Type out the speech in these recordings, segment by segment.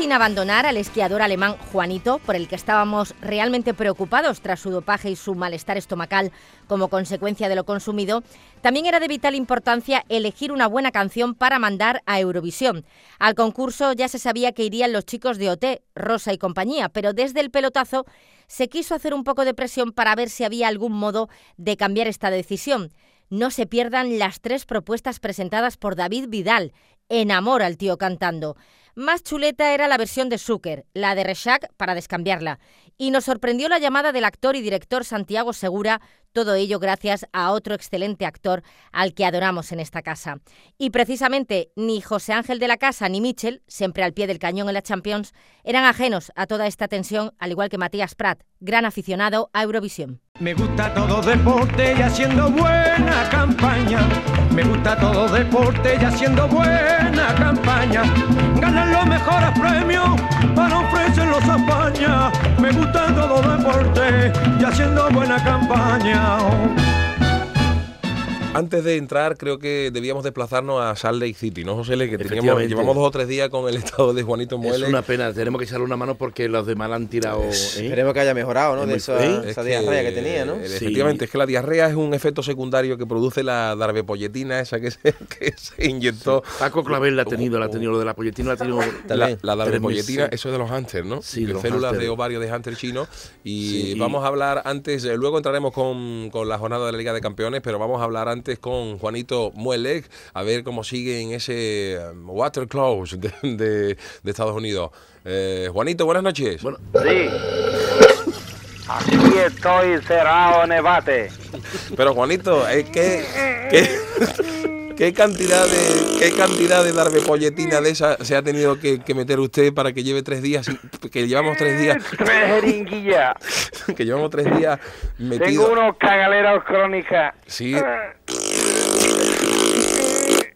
Sin abandonar al esquiador alemán Juanito, por el que estábamos realmente preocupados tras su dopaje y su malestar estomacal como consecuencia de lo consumido, también era de vital importancia elegir una buena canción para mandar a Eurovisión. Al concurso ya se sabía que irían los chicos de OT, Rosa y compañía, pero desde el pelotazo se quiso hacer un poco de presión para ver si había algún modo de cambiar esta decisión. No se pierdan las tres propuestas presentadas por David Vidal. Enamora al tío cantando. Más chuleta era la versión de Zucker, la de Reshak para descambiarla. Y nos sorprendió la llamada del actor y director Santiago Segura, todo ello gracias a otro excelente actor al que adoramos en esta casa. Y precisamente ni José Ángel de la Casa ni Mitchell, siempre al pie del cañón en la Champions, eran ajenos a toda esta tensión, al igual que Matías Prat, gran aficionado a Eurovisión. Me gusta todo deporte y haciendo buena campaña. Me gusta todo deporte y haciendo buena campaña. Ganan los mejores premios para ofrecerlos a España. Me gusta todo deporte y haciendo buena campaña. Antes de entrar, creo que debíamos desplazarnos a Salt Lake City, ¿no, José? Le? Que teníamos, llevamos dos o tres días con el estado de Juanito Es Muele. una pena, tenemos que echarle una mano porque los demás la han tirado. ¿eh? Esperemos que haya mejorado, ¿no? Es De esa, ¿eh? esa Es diarrea que tenía, ¿no? Sí. Efectivamente, es que la diarrea es un efecto secundario que produce la darbepolletina, esa que se, que se inyectó. Paco Clavel la ha tenido, la ha tenido, lo de la polletina la ha tenido. La, la meses. eso es de los hámster, ¿no? Sí, De los células de ovario de hámster chino. Y Sí, y- vamos a hablar antes, eh, luego entraremos con, con la jornada de la Liga de Campeones, pero vamos a hablar antes con Juanito Muelec, a ver cómo sigue en ese um, water close de, de- de Estados Unidos. Eh, Juanito, buenas noches. Bueno, Sí. Aquí estoy cerrado en el bate. Pero Juanito, eh, ¿qué, qué, qué cantidad de qué cantidad de darbepolletina de esa se ha tenido que, que meter usted para que lleve tres días, que llevamos tres días, Tres jeringuillas. que llevamos tres días Tengo metidos. unos cagaleros crónicas. Sí.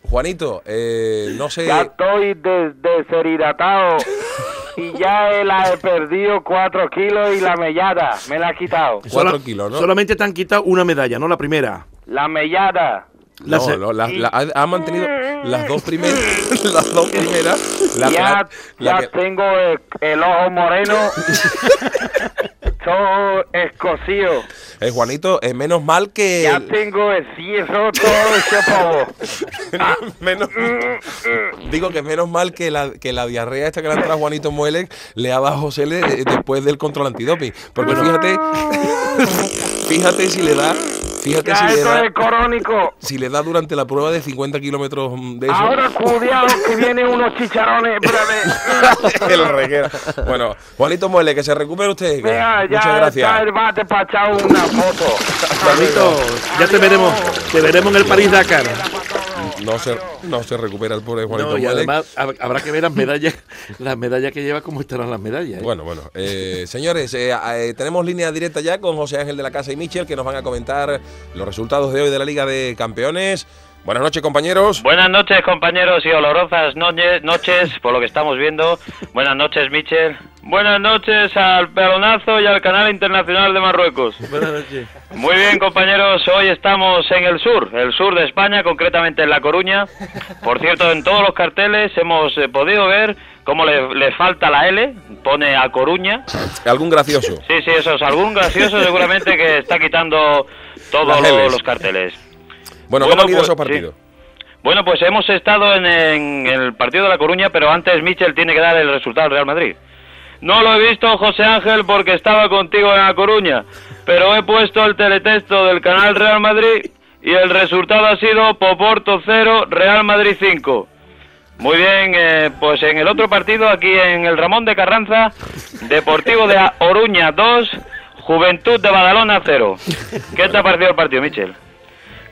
Juanito, eh, no sé. Ya estoy des- deshidratado. Y ya he- la he perdido cuatro kilos y la mellada me la ha quitado. Cuatro kilos, ¿no? Solamente te han quitado una medalla, no la primera. La mellada. La No, no, la- la- ha, ha mantenido las dos primeras, las dos primeras. La, ya la- la ya que- tengo el, el ojo moreno. todo escocido. eh, Juanito, eh, menos mal que Ya tengo el cierro todo hecho polvo. menos, digo que menos mal que la, que la diarrea esta que le ha Juanito Muele le ha dado a José le- eh, después del control antidoping. Porque fíjate, fíjate si le da, fíjate Ya si le esto da, es crónico. si le da durante la prueba de 50 kilómetros de eso. Ahora cuidado que vienen unos chicharrones, espérame. el reguero. Bueno, Juanito Muele, que se recupere usted. ya Muchas gracias. está el bate para echar una foto. Juanito, ya te veremos, te veremos en el París Dakar. No se, no se recupera el pobre Juanito No, y además hab- habrá que ver las medallas, las medallas que lleva, cómo estarán las medallas. ¿eh? Bueno, bueno. eh, señores, eh, eh, tenemos línea directa ya con José Ángel de la Casa y Michel que nos van a comentar los resultados de hoy de la Liga de Campeones. Buenas noches, compañeros. Buenas noches, compañeros y olorosas noche- noches, por lo que estamos viendo. Buenas noches, Michel. Buenas noches al pelonazo y al canal internacional de Marruecos. Buenas noches. Muy bien, compañeros, hoy estamos en el sur, el sur de España, concretamente en La Coruña. Por cierto, en todos los carteles hemos eh, podido ver cómo le, le falta la L, pone a Coruña. ¿Algún gracioso? Sí, sí, eso es algún gracioso seguramente que está quitando todos los carteles. Bueno, Bueno, ¿cómo han ido pues, esos partidos? Bueno, pues hemos estado en, en el partido de La Coruña, pero antes Michel tiene que dar el resultado al Real Madrid. No lo he visto, José Ángel, porque estaba contigo en La Coruña, pero he puesto el teletexto del canal Real Madrid y el resultado ha sido Poporto 0, Real Madrid 5. Muy bien, eh, pues en el otro partido, aquí en el Ramón de Carranza, Deportivo de Oruña 2, Juventud de Badalona 0. ¿Qué te ha parecido el partido, Michel?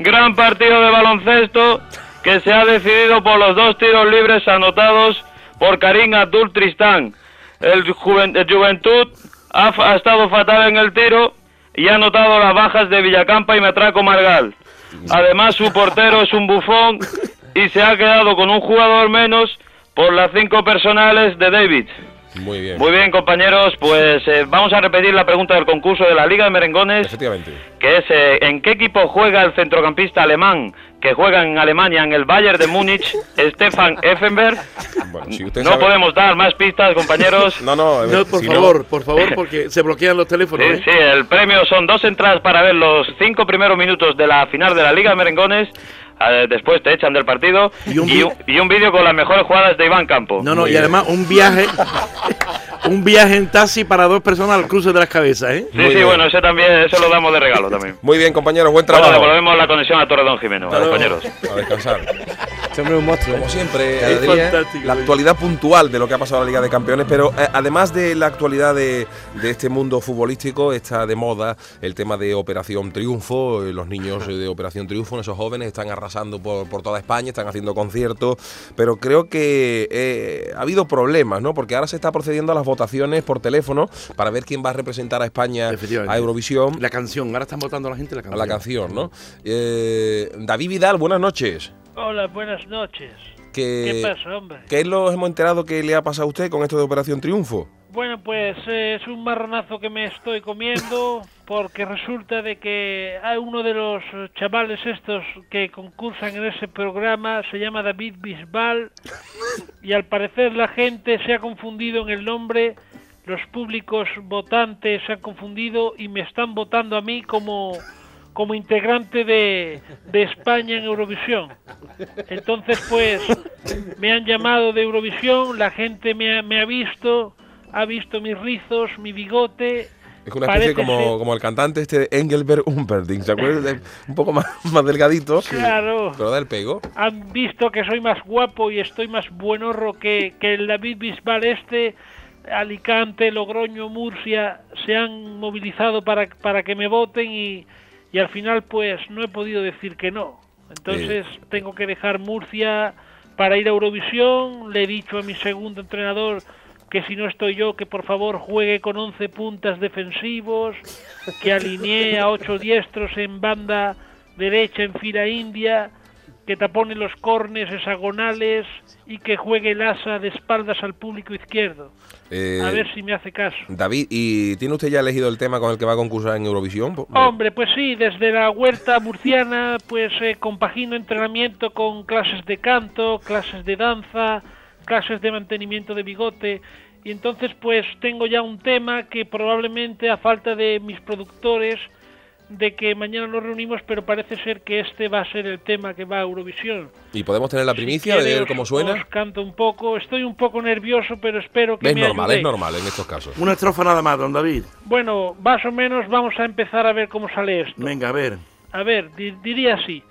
Gran partido de baloncesto que se ha decidido por los dos tiros libres anotados por Karim Abdul Tristán. El, Juven- el Juventud ha, estado fatal en el tiro y ha anotado las bajas de Villacampa y Metraco Margal. Además, su portero es un bufón y se ha quedado con un jugador menos por las cinco personales de David. Muy bien. Muy bien, compañeros, pues eh, vamos a repetir la pregunta del concurso de la Liga de Merengones, Efectivamente. que es eh, ¿en qué equipo juega el centrocampista alemán que juega en Alemania en el Bayern de Múnich, Stefan Effenberg? Bueno, si usted No sabe- podemos dar más pistas, compañeros. No, no, No, por si no- favor, por favor, porque se bloquean los teléfonos. Sí, ¿eh? sí, el premio son dos entradas para ver los cinco primeros minutos de la final de la Liga de Merengones. eh, después te echan del partido. Y un y vi- un, y un vídeo con las mejores jugadas de Iván Campo. No, no, Muy y bien. además un viaje, un viaje en taxi para dos personas al cruce de las cabezas, ¿eh? Sí, Muy sí, bien. bueno, ese también, ese lo damos de regalo también. Muy bien, compañeros, buen Bueno, trabajo. devolvemos la conexión a Torredón Jimeno, Hasta luego. compañeros. A descansar. Este hombre es un monstruo. Como ¿eh? siempre, Cada eh, día- fantástico, la ¿eh? actualidad puntual de lo que ha pasado en la Liga de Campeones, pero eh, además de la actualidad de, de este mundo futbolístico, está de moda el tema de Operación Triunfo. eh, Los niños eh, de Operación Triunfo, esos jóvenes, están arrasando por, por toda España, están haciendo conciertos, pero creo que eh, ha habido problemas, ¿no? Porque ahora se está procediendo a las votaciones por teléfono para ver quién va a representar a España a Eurovisión. La canción, ahora están votando la gente la a canción. la canción, ¿no? Eh, David Vidal, buenas noches. Hola, buenas noches. Que, ¿Qué pasa, hombre? ¿Qué es lo hemos enterado que le ha pasado a usted con esto de Operación Triunfo? Bueno, pues eh, es un marronazo que me estoy comiendo porque resulta de que hay uno de los chavales estos que concursan en ese programa, se llama David Bisbal y al parecer la gente se ha confundido en el nombre, los públicos votantes se han confundido y me están votando a mí como como integrante de, de España en Eurovisión. Entonces, pues, me han llamado de Eurovisión, la gente me ha, me ha visto, ha visto mis rizos, mi bigote. Es una especie Parece como, ser- como el cantante este Engelbert Humperdinck, ¿se acuerdan? De- Un poco más, más delgadito, Claro. pero da el pego. Han visto que soy más guapo y estoy más buenorro que, que el David Bisbal este. Alicante, Logroño, Murcia se han movilizado para, para que me voten y, y al final pues no he podido decir que no. Entonces tengo que dejar Murcia para ir a Eurovisión. Le he dicho a mi segundo entrenador que si no estoy yo, que por favor juegue con 11 puntas defensivos, que alinee a 8 diestros en banda derecha en fila india, que tapone los cornes hexagonales y que juegue el asa de espaldas al público izquierdo. Eh, A ver si me hace caso. David, ¿y tiene usted ya elegido el tema con el que va a concursar en Eurovisión? Hombre, pues sí, desde la huerta murciana, pues eh, compagino entrenamiento con clases de canto, clases de danza, clases de mantenimiento de bigote. Y entonces, pues tengo ya un tema que probablemente, a falta de mis productores, de que mañana nos reunimos, pero parece ser que este va a ser el tema que va a Eurovisión. ¿Y podemos tener la Si primicia de quiere, ver cómo suena? os canto un poco. Estoy un poco nervioso, pero espero que Es me normal, es normal en estos casos. Una estrofa nada más, don David. Bueno, más o menos vamos a empezar a ver cómo sale esto. Venga, a ver. A ver, di- diría así.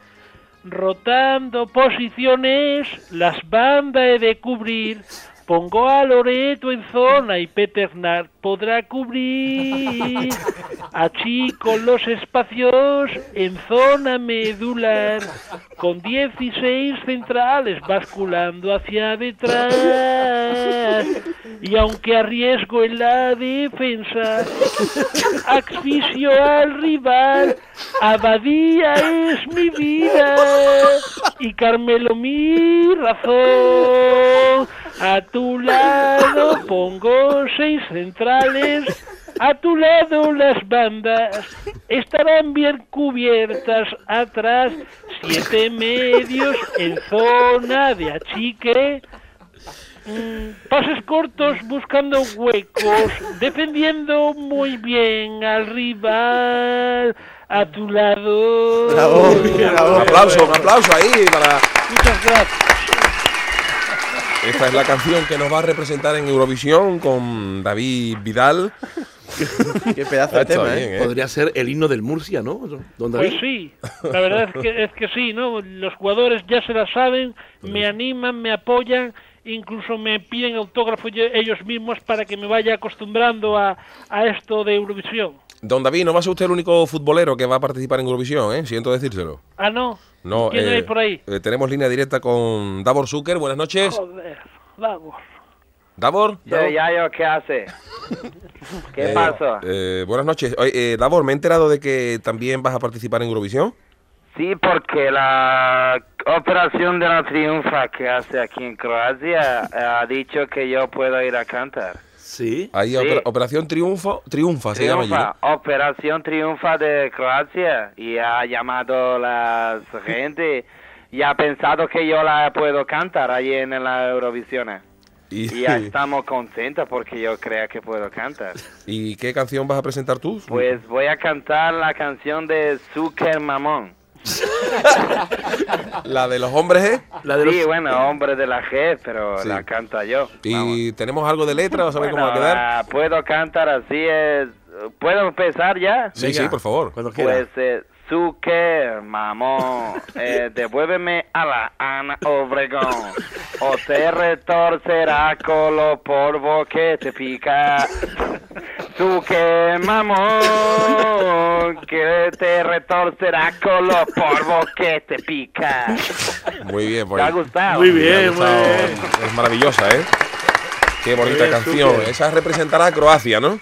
Rotando posiciones, las bandas he de cubrir. Pongo a Loreto en zona y Peternard podrá cubrir. Achico los espacios en zona medular. Con 16 centrales basculando hacia detrás. Y aunque arriesgo en la defensa, asfixio al rival. Abadía es mi vida y Carmelo mi razón. A tu lado pongo seis centrales, a tu lado las bandas estarán bien cubiertas atrás, siete medios en zona de achique. Mm, pases cortos buscando huecos, defendiendo muy bien al rival a tu lado. Bravo, bravo. Un aplauso, un aplauso ahí para... Muchas gracias. Esta es la canción que nos va a representar en Eurovisión con David Vidal. Qué pedazo de tema, bien, ¿eh? ¿eh? Podría ser el himno del Murcia, ¿no? Don David. Pues sí, la verdad es que, es que sí, ¿no? Los jugadores ya se la saben, me animan, me apoyan, incluso me piden autógrafo yo- ellos mismos para que me vaya acostumbrando a, a esto de Eurovisión. Don David, no va a ser usted el único futbolero que va a participar en Eurovisión, ¿eh? Siento decírselo. Ah, no. No, ¿Quién eh, hay por ahí? eh, tenemos línea directa con Davor Zucker. Buenas noches. Joder. Davor. Yayo, ¿qué hace? ¿Qué Eh, pasó? eh, buenas noches. Oye, eh, Davor, me he enterado de que también vas a participar en Eurovisión. Sí, porque la operación de la triunfa que hace aquí en Croacia ha dicho que yo puedo ir a cantar. Sí. Ahí Sí. opera- Operación Triunfo, Triunfa se llama allí. Triunfa, ¿no? Operación Triunfa de Croacia y ha llamado la gente y ha pensado que yo la puedo cantar ahí en la Eurovisión. Y, Y ya estamos contentos porque yo creo que puedo cantar. ¿Y qué canción vas a presentar tú? Pues voy a cantar la canción de Zucker Mamón. La de los hombres, ¿eh? La de los... Sí, bueno, hombre de la G, pero Sí. la canta yo. Vamos. Y tenemos algo de letra, ¿vas a ver cómo va a Bueno, quedar? la puedo cantar así, es... ¿puedo empezar ya? Sí, Venga. sí, por favor. Cuando quiera. Pues, eh, Zucker, mamón, eh, devuélveme a la Ana Obregón, o te retorcerá con los polvos que te pica. Zucker, mamón, que te retorcerá con los polvos que te pica. Muy bien, ¿Te pues. ha gustado? Muy bien, muy bien. Es maravillosa, ¿eh? Qué bonita bien, canción. Esa representará a Croacia, ¿no?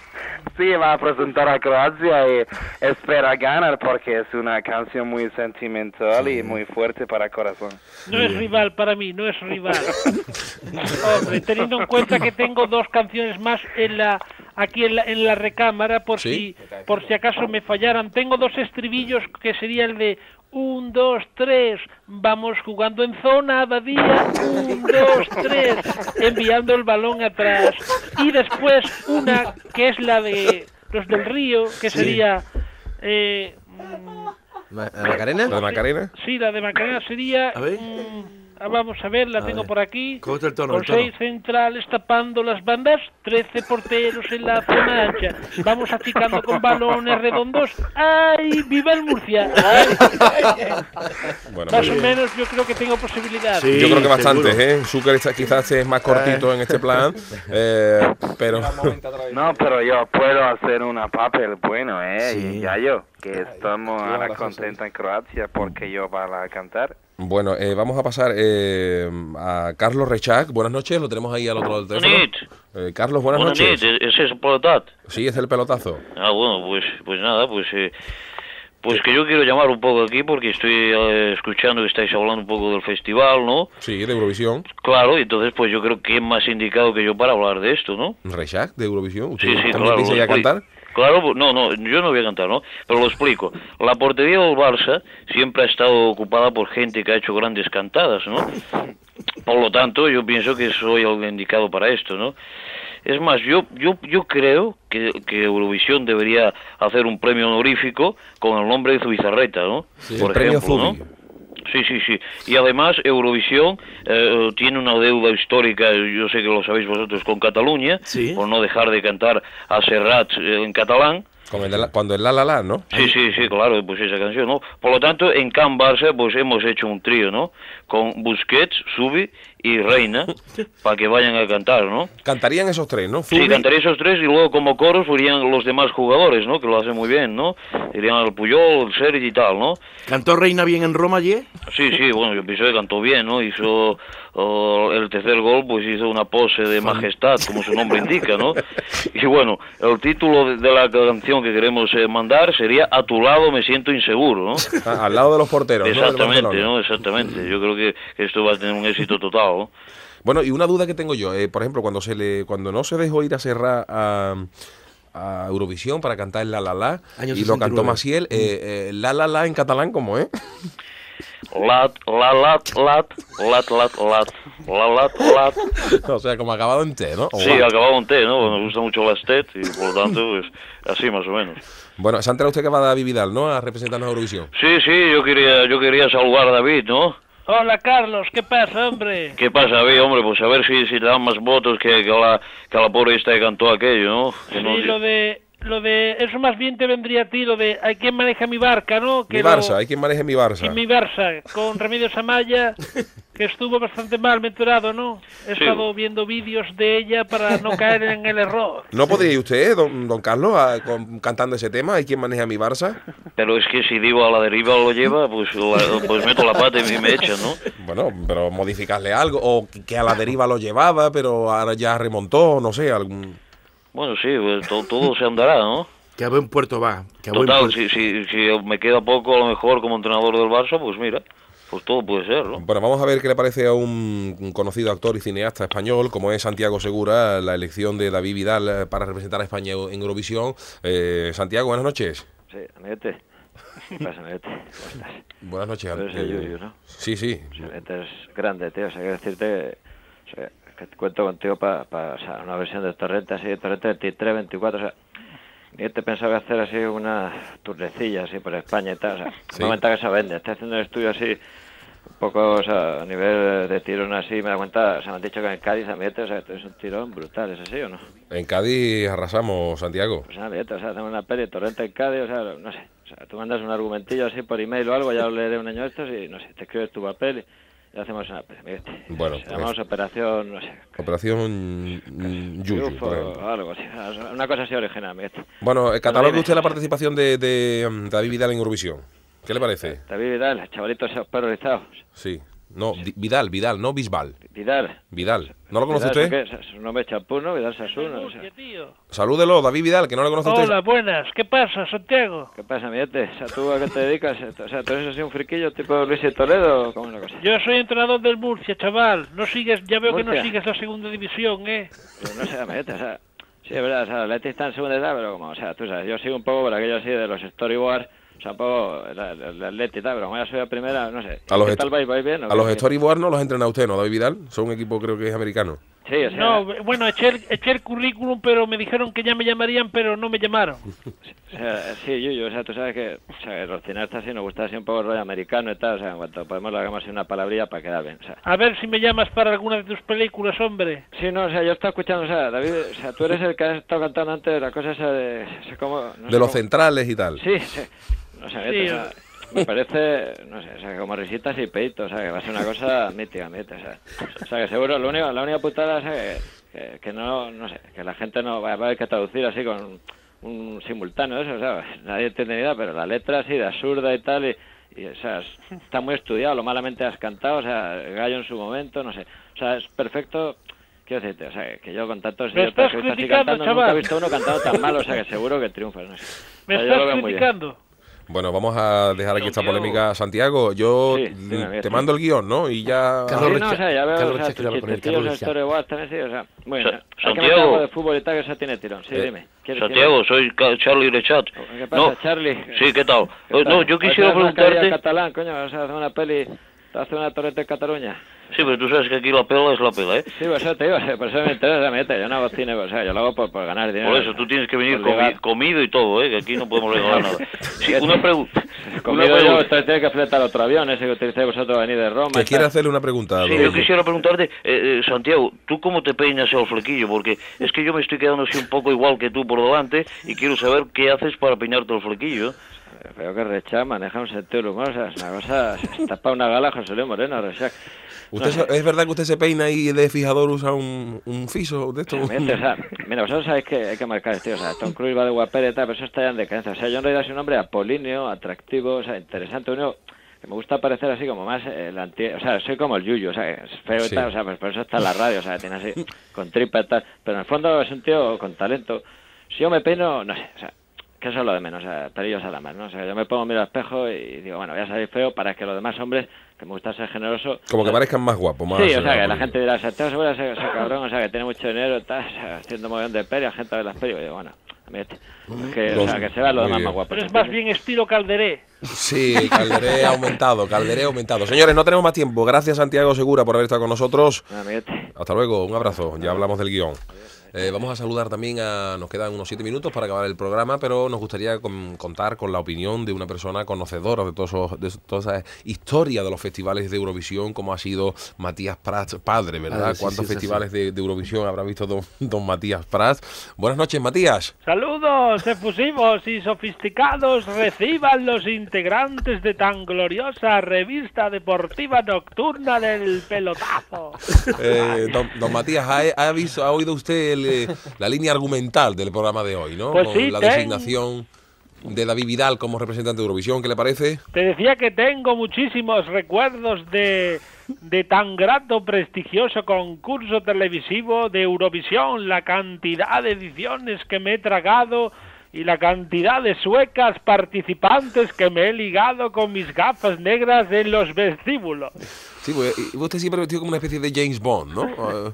Sí, va a presentar a Croacia y espera ganar porque es una canción muy sentimental y muy fuerte para el corazón. No es rival para mí, no es rival. Hombre, teniendo en cuenta que tengo dos canciones más en la aquí en la, en la recámara por Sí. si por si acaso me fallaran. Tengo dos estribillos que sería el de un, dos, tres, vamos jugando en zona, Abadía, un, dos, tres, enviando el balón atrás. Y después una que es la de los del río, que sería... Eh, Ma- ¿Macarena? La de Macarena. Sí, la de Macarena sería... A ver. mm, ah, vamos a ver, la A tengo ver. por aquí. ¿Cómo está el tono, Con el tono? seis centrales tapando las bandas, 13 porteros en la zona ancha. Vamos achicando con balones redondos. ¡Ay, viva el Murcia! ¡Ay! Bueno, Más o bien. menos yo creo que tengo posibilidad. Sí. Yo creo que bastante, seguro. ¿eh? Zucker está- quizás es más cortito en este plan, eh, pero... No, pero yo puedo hacer una papel bueno, ¿eh? Sí. Y ya yo, que estamos ahora contentos en Croacia porque yo voy a cantar. Bueno, eh, vamos a pasar eh, a Carlos Rechac. Buenas noches, lo tenemos ahí al otro lado del teléfono. Eh, Carlos, buenas Buenas noches. ¿es la tarde? Sí, es el pelotazo. Ah, bueno, pues, pues nada, pues, eh, pues que yo quiero llamar un poco aquí porque estoy eh, escuchando que estáis hablando un poco del festival, ¿no? Sí, de Eurovisión. Claro, entonces pues yo creo que es más indicado que yo para hablar de esto, ¿no? Rechac, de Eurovisión. ¿Usted Sí, sí, también claro. piensa lo ir a explico. cantar? Claro, no, no, yo no voy a cantar, ¿no? Pero lo explico. La portería del Barça siempre ha estado ocupada por gente que ha hecho grandes cantadas, ¿no? Por lo tanto, yo pienso que soy el indicado para esto, ¿no? Es más, yo yo yo creo que, que Eurovisión debería hacer un premio honorífico con el nombre de Zubizarreta, ¿no? el premio ejemplo, ¿no? Sí, sí, sí. Y además Eurovisión eh, tiene una deuda histórica, yo sé que lo sabéis vosotros, con Cataluña, Sí. por no dejar de cantar a Serrat eh, en catalán. Con el de la- cuando el la la la, ¿no? Sí, sí, sí, claro, pues esa canción, ¿no? Por lo tanto, en Can Barça, pues hemos hecho un trío, ¿no? Con Busquets, Subi y Reina, para que vayan a cantar, ¿no? Cantarían esos tres, ¿no? Sí, Zubi, cantaría esos tres y luego como coros irían los demás jugadores, ¿no? Que lo hacen muy bien, ¿no? Irían el Puyol, el Sergi y tal, ¿no? ¿Cantó Reina bien en Roma ayer? Sí, sí, bueno, yo pienso que cantó bien, ¿no? Hizo oh, el tercer gol, pues hizo una pose de majestad, como su nombre indica, ¿no? Y bueno, el título de, la canción que queremos eh, mandar sería A tu lado me siento inseguro, ¿no? Ah, al lado de los porteros, Exactamente. ¿no? Exactamente. Yo creo que, que esto va a tener un éxito total, ¿no? Bueno, y una duda que tengo yo, eh, por ejemplo, cuando se le, cuando no se dejó ir a cerrar a, a Eurovisión para cantar el La La La Año y lo cantó 69. Maciel, eh, eh, La La La en catalán, ¿cómo es? Lat, la, lat, lat, lat, lat, lat, la, lat, lat. o sea, como acabado en T, ¿no? O Sí, va. acabado en T, ¿no? Nos gusta mucho las TED y por lo tanto, pues así más o menos. Bueno, se ha enterado usted que va David Vidal, ¿no? A representarnos a Eurovisión. Sí, sí, yo quería, yo quería saludar a David, ¿no? Hola Carlos, ¿qué pasa, hombre? ¿Qué pasa, David, hombre? Pues a ver si, si te dan más votos que, que, la, que la pobre esta que cantó aquello, ¿no? Que no- Sí, lo de, lo de, eso más bien te vendría a ti, lo de, ¿hay quien maneja mi barca, no? Mi lo- Barça, hay quien maneje mi Barça. Y mi Barça, con Remedios Amaya, que estuvo bastante mal, me he enterado, ¿no? He Sí. estado viendo vídeos de ella para no caer en el error. ¿No podría usted, don, don Carlos, a- con- cantando ese tema? ¿Hay quien maneja mi Barça? Pero es que si digo a la deriva lo lleva, pues, la- pues meto la pata y me echan, ¿no? Bueno, pero modificarle algo, o que a la deriva lo llevaba, pero ahora ya remontó, no sé, algún... Bueno, sí, pues, to- todo se andará, ¿no? Que a buen puerto va. Que a buen Total, puerto- si, si, si me queda poco a lo mejor como entrenador del Barça, pues mira, pues todo puede ser, ¿no? Bueno, vamos a ver qué le parece a un conocido actor y cineasta español, como es Santiago Segura, la elección de David Vidal eh, para representar a España en Eurovisión. Eh, Santiago, buenas noches. Sí, amiguete. ¿Qué pasa, amiguete? ¿Cómo estás? Buenas noches. Eres eh, el Yuyu, ¿no? Sí, sí. Es grande, tío. O sea, quiero decirte o sea, que cuento contigo para o sea, una versión de Torrente, así, de Torrente 23, 24, o sea... Yo te pensaba hacer así una turnecilla así por España y tal, o sea, Sí. no que se vende. Estoy haciendo el estudio así, un poco, o sea, a nivel de tirón así, me da cuenta, o sea, me han dicho que en Cádiz, amiguete, o sea, es un tirón brutal, ¿es así o no? En Cádiz arrasamos, Santiago. Pues amiguete, o sea, hacemos una peli, Torrente en Cádiz, o sea, no sé, o sea, tú mandas un argumentillo así por email o algo, ya lo leeré un año estos y, no sé, te escribes tu papel y, y hacemos una. Bueno, pues- llamamos Operación, no sé, Operación Yuyu, una cosa así original. Bueno, dime. usted la participación de, de, mm, David Vidal en Eurovisión. ¿Qué le parece? David Vidal, chavalito esos perros. Sí. No, Di- Vidal, Vidal, no Bisbal. Vidal. Vidal. ¿No lo conoce Vidal, usted? ¿eso qué es? Nombre chapú, ¿no? Vidal Sassuno. o sea. Murcia. Salúdelo, David Vidal, que no le conoce usted. Hola, buenas. ¿Qué pasa, Santiago? ¿Qué pasa, amiguete? O sea, ¿tú a qué te dedicas? O sea, ¿tú eres así un friquillo tipo Luis y Toledo o cómo es la cosa? Yo soy entrenador del Murcia, chaval. No sigues, ya veo que no Murcia. sigues la segunda división, ¿eh? Yo no sé, amiguete, o sea... Sí, es verdad, o sea, el Atleti está en segunda edad, pero como, o sea, tú sabes, yo sigo un poco por aquello así de los storyboards, o sea, un poco el, Atleti y tal, pero como ya soy la primera, no sé. A los ¿Qué est- tal vais? ¿Vais bien? o A los storyboard no los entrena usted, ¿no, David Vidal? Son un equipo, creo que es americano. Sí, o sea... No, bueno, eché el, eché el currículum, pero me dijeron que ya me llamarían, pero no me llamaron. O sea, sí, Yuyu, o sea, tú sabes que, o sea, los cineastas sí nos gusta así un poco el rollo americano y tal, o sea, en cuanto podemos lo hagamos así una palabrilla para quedar bien, o sea. A ver si me llamas para alguna de tus películas, hombre. Sí, no, o sea, yo estaba escuchando, o sea, David, o sea, tú eres el que has estado cantando antes la cosa esa de, o sea, cómo, no sé De los cómo- centrales y tal. Sí, sí, no sé, Sí, o sea, me parece, no sé, o sea, como risitas y peitos, o sea, que va a ser una cosa mítica, mítica, o sea, o sea, que seguro, lo único, la única putada, o sea, que, que, que no, no sé, que la gente no va, va a haber que traducir así con un simultáneo, eso, o sea, nadie entiende ni nada, pero la letra así de absurda y tal, y, y, o sea, es- está muy estudiado, lo malamente has cantado, o sea, gallo en su momento, no sé, o sea, es perfecto. Quiero decirte, o sea, que yo con tantos idiotas estás que visto así criticando, cantando, nunca he chaval. visto uno cantando tan mal, o sea, que seguro que triunfas, no sé. Me O sea, yo lo estás muy bien. Bueno, vamos a dejar aquí esta polémica. Santiago, yo Sí, mm, te sí. mando el guion, ¿no? Y ya... Carlos no, o sea, ya veo, Carlos o sea, Richard, tus que habla con él, chistecillos, Carlos el Richard. storyboard también, sí, o sea, muy bien. Sa- Hay que meter Santiago. de fútbol y tal, que eso tiene tirón, sí, Eh, dime. ¿Quieres- Santiago, soy Ca- Charlie Rechat. ¿Qué pasa, No, Charlie? sí, ¿qué tal? ¿Qué Eh, tal? No, yo quisiera preguntarte... catalán, coño, o sea, hacer una peli, hacer una torrente en Cataluña. Sí, pero tú sabes que aquí la pela es la pela, ¿eh? Sí, pues eso te digo, por eso me interesa, mete, yo no hago cine, o sea, yo lo hago por, por ganar dinero. Por eso tú tienes que venir comi- comido y todo, ¿eh? Que aquí no podemos regalar nada. Sí, una pregunta. Una Comido yo, pregunta. usted tiene que fletar otro avión, ese que utilizáis vosotros a venir de Roma. Quiere tal. hacerle una pregunta. Sí, yo quisiera preguntarte, eh, eh, Santiago, ¿tú cómo te peinas el flequillo? Porque es que yo me estoy quedando así un poco igual que tú por delante y quiero saber qué haces para peinarte el flequillo. Veo que Rechá maneja un sentido del humor, o sea, es una cosa, se tapa una gala José Luis Moreno, Rechá. ¿Usted se- ¿Es verdad que usted se peina y de fijador usa un, un fiso de esto? Realmente, o sea, mira, vosotros sabéis que hay que marcar el tío, o sea, Tom Cruise va de guapera y tal, pero eso está ya en decadencia. O sea, yo en realidad soy un hombre apolíneo, atractivo, o sea, interesante, único que me gusta parecer así como más eh, el anti... O sea, soy como el Yuyu, o sea, es feo y Sí. tal, o sea, pues por eso está en la radio, o sea, tiene así, con tripa y tal, pero en el fondo es un tío con talento. Si yo me peino, no sé, o sea, que eso es lo de menos, o sea, pelillos a la mano, ¿no? O sea, yo me pongo, miro al espejo y digo, bueno, voy a salir feo para que los demás hombres, que me gusta ser generoso... Como que sea, parezcan más guapos, más... Sí, o sea, que eh, la gente dirá, Santiago Segura ese, ese cabrón, o sea, que tiene mucho dinero, está o sea, haciendo un montón de peria, gente ve las pelis, y digo, bueno, a mí este, que, o sea, que se vea lo demás más guapo. Pero es más bien estilo Calderé. Sí, Calderé aumentado, Calderé aumentado. Señores, no tenemos más tiempo. Gracias, Santiago Segura, por haber estado con nosotros. Amiguete. Hasta luego, un abrazo. Ya hablamos del guion. Eh, vamos a saludar también a. Nos quedan unos siete minutos para acabar el programa, pero nos gustaría con- contar con la opinión de una persona conocedora de, todos esos- de toda esa historia de los festivales de Eurovisión, como ha sido Matías Prats, padre, ¿verdad? Ah, sí, ¿Cuántos sí, es festivales de, de Eurovisión habrá visto don, don Matías Prats? Buenas noches, Matías. Saludos efusivos y sofisticados reciban los integrantes de tan gloriosa revista deportiva nocturna del pelotazo. Eh, don, don Matías, ¿ha, ha visto, ha oído usted el, eh, la línea argumental del programa de hoy, ¿no? Pues Con sí, la ten- designación de David Vidal como representante de Eurovisión, ¿qué le parece? Te decía que tengo muchísimos recuerdos de, de tan grato, prestigioso concurso televisivo de Eurovisión, la cantidad de ediciones que me he tragado y la cantidad de suecas participantes que me he ligado con mis gafas negras en los vestíbulos. Sí, pues, usted siempre vestido como una especie de James Bond, ¿no?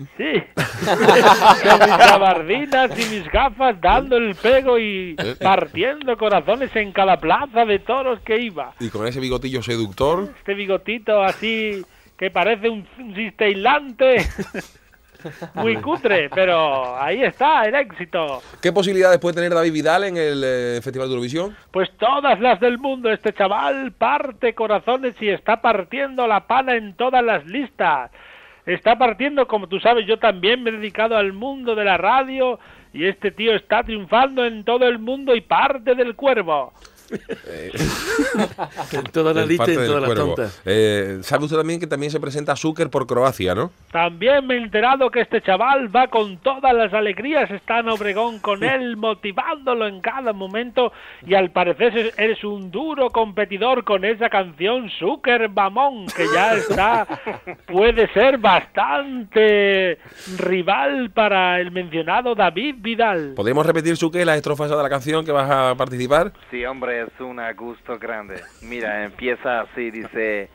Eh, Sí. Con mis gabardinas y mis gafas dando el pego y partiendo corazones en cada plaza de toros que iba. y con ese bigotillo seductor. Este bigotito así que parece un, un cisteilante. Muy cutre, pero ahí está el éxito. ¿Qué posibilidades puede tener David Vidal en el eh, Festival de Eurovisión? Pues todas las del mundo. Este chaval parte corazones y está partiendo la pana en todas las listas. Está partiendo, como tú sabes, yo también me he dedicado al mundo de la radio y este tío está triunfando en todo el mundo y parte del cuervo. En todas las El listas y en todas del las cuervo. tontas. Eh, ¿Sabe usted también que también se presenta Zucker por Croacia, no? También me he enterado que este chaval va con todas las alegrías, está en Obregón con él, motivándolo en cada momento y al parecer es- eres un duro competidor con esa canción Zucker Bamón, que ya está, puede ser bastante rival para el mencionado David Vidal. ¿Podríamos repetir, Zucker, las estrofas de la canción que vas a participar? Sí, hombre, es un gusto grande. Mira, empieza así, dice...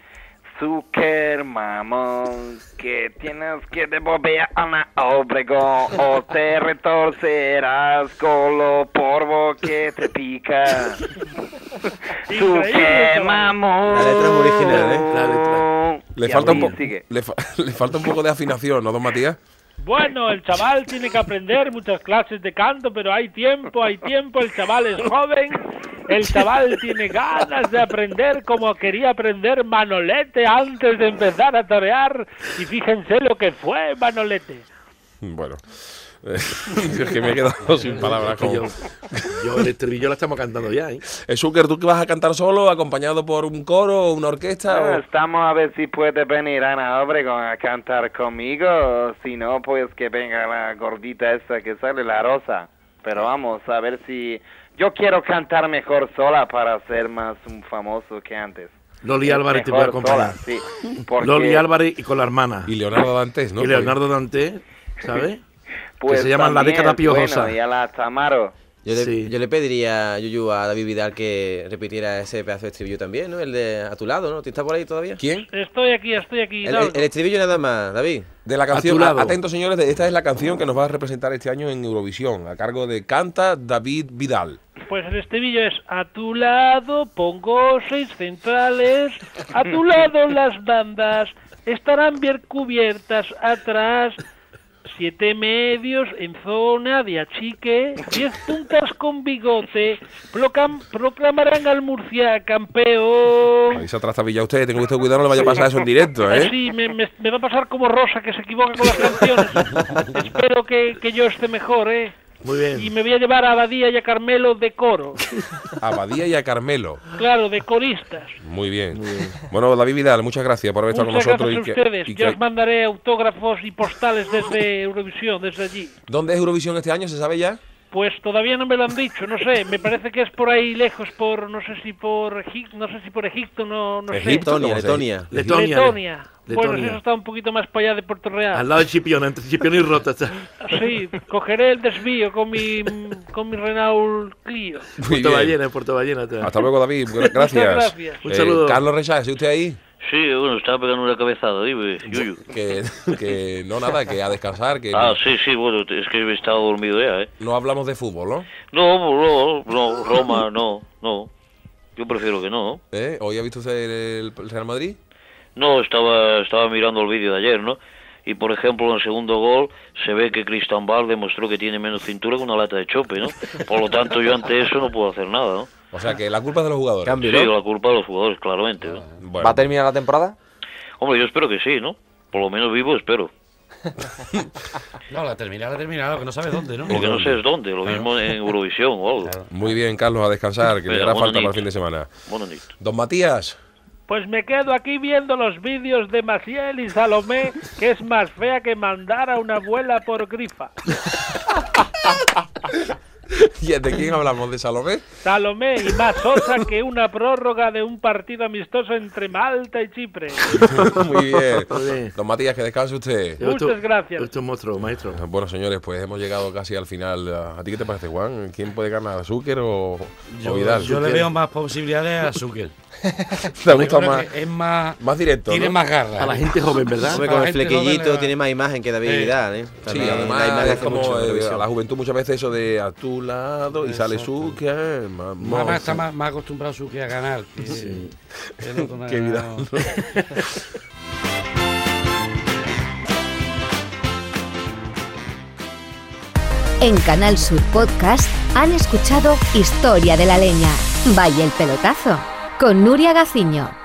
Zucker, mamón, que tienes que devolver a la Obregón o te retorcerás con lo polvo que te pica. Zucker, mamón. La letra es original, ¿eh? La letra. Le falta, un sigue. le, fa- le falta un poco de afinación, ¿no, don Matías? Bueno, el chaval tiene que aprender muchas clases de canto, pero hay tiempo, hay tiempo, el chaval es joven, el chaval tiene ganas de aprender como quería aprender Manolete antes de empezar a torear, y fíjense lo que fue Manolete. Bueno, es que me he quedado sin palabras. Con- yo, yo el estribillo la estamos cantando ya, ¿eh? Eh, Zucker, ¿tú que vas a cantar solo, acompañado por un coro o una orquesta? Bueno, o- estamos a ver si puede venir Ana Obregón a cantar conmigo, si no, pues que venga la gordita esa que sale, la rosa. Pero vamos a ver si... Yo quiero cantar mejor sola para ser más un famoso que antes. Loli Álvarez te voy a mejor acompañar. sola, sí, porque, Loli Álvarez y con la hermana. Y Leonardo Dantes, ¿no? y Leonardo Dante, ¿sabes? Pues, se llama La década bueno, piojosa. y a la Tamaro. Yo le, Sí. yo le pediría, Yuyu, a David Vidal que repitiera ese pedazo de estribillo también, ¿no? El de a tu lado, ¿no? ¿Tú estás por ahí todavía? ¿Quién? Estoy aquí, estoy aquí. El, el- el estribillo nada más, David. De la canción. Atentos, señores, esta es la canción que nos va a representar este año en Eurovisión, a cargo de Canta David Vidal. Pues el estribillo es a tu lado pongo seis centrales, a tu lado las bandas estarán bien cubiertas atrás, siete medios en zona de achique, diez puntas con bigote, proclam- proclamarán al Murcia campeón. Ahí se ha trastabillado usted, tengo usted cuidado, no le vaya a pasar eso en directo, ¿eh? Sí, me, me- me va a pasar como Rosa, que se equivoca con las canciones. Espero que, que yo esté mejor, ¿eh? Muy Y bien. me voy a llevar a Abadía y a Carmelo de coro. A Badía y a Carmelo. Claro, de coristas. Muy bien. Bueno, David Vidal, muchas gracias por haber estado Muchas con nosotros. gracias a y que- ustedes. y Yo que- os mandaré autógrafos y postales desde Eurovisión, desde allí. ¿Dónde es Eurovisión este año? ¿Se sabe ya? Pues todavía no me lo han dicho, no sé. Me parece que es por ahí lejos, por no sé si por Egipto, no sé si por Egipto, no, no Egipto, sé. ¿cómo Letonia, Letonia. Letonia. Letonia. Bueno, eso está un poquito más para allá de Puerto Real. Al lado de Chipiona, entre Chipiona y Rota. está. Sí, cogeré el desvío con mi con mi Renault Clio. Muy Puerto bien. Ballena, Puerto Ballena. está. Hasta luego, David. Gra- Gracias. gracias. Un Eh, saludo. Carlos Rechaz, ¿es usted ahí? Sí, bueno, estaba pegando una cabezada, dime, Yuyu. Que, que no, nada, que a descansar, que Ah, sí, sí, bueno, es que he estado dormido ya, ¿eh? no hablamos de fútbol, ¿no? No, no, no, Roma, no, no. Yo prefiero que no. ¿Eh? ¿Hoy ha visto usted el, el Real Madrid? No, estaba, estaba mirando el vídeo de ayer, ¿no? Y por ejemplo, en el segundo gol se ve que Cristian Val demostró que tiene menos cintura que una lata de chope, ¿no? Por lo tanto, yo ante eso no puedo hacer nada, ¿no? O sea, que la culpa es de los jugadores. Cambio, Sí, ¿no? la culpa de los jugadores, claramente, ¿no? Bueno, ¿Va a terminar la temporada? Hombre, yo espero que sí, ¿no? Por lo menos vivo espero. No, la terminal, la terminal, lo que no sabes dónde, ¿no? Lo que no sé es dónde, lo mismo en Eurovisión o algo. muy bien, Carlos, a descansar, que le Venga, hará falta para el fin de semana. Don Matías, Pues me quedo aquí viendo los vídeos de Maciel y Salomé, que es más fea que mandar a una abuela por grifa. ¿Y de quién hablamos? ¿De Salomé? Salomé y más sosa que una prórroga de un partido amistoso entre Malta y Chipre. Muy bien. Joder. Don Matías, que descanse usted. Muchas gracias. Esto es monstruo, maestro. Bueno, señores, pues hemos llegado casi al final. ¿A ti qué te parece, Juan? ¿Quién puede ganar, Zucker o, o Yo, Vidal? yo le veo más posibilidades a Zucker. ¿Te gusta más? que Es más. Más directo, Tiene ¿no? más garra. A la gente joven, ¿verdad? La con el flequillito tiene más imagen que David Sí. Vidal, ¿eh? Sí, También la además imagen es como mucho en eh, a la juventud muchas veces eso de a tu lado y sale Zucker. ma- Más, ma- está más, más acostumbrado Zucker a ganar. Que, que no ha Qué vida. En Canal Sur Podcast han escuchado Historia de la Leña. Vaya el pelotazo con Nuria Gaciño.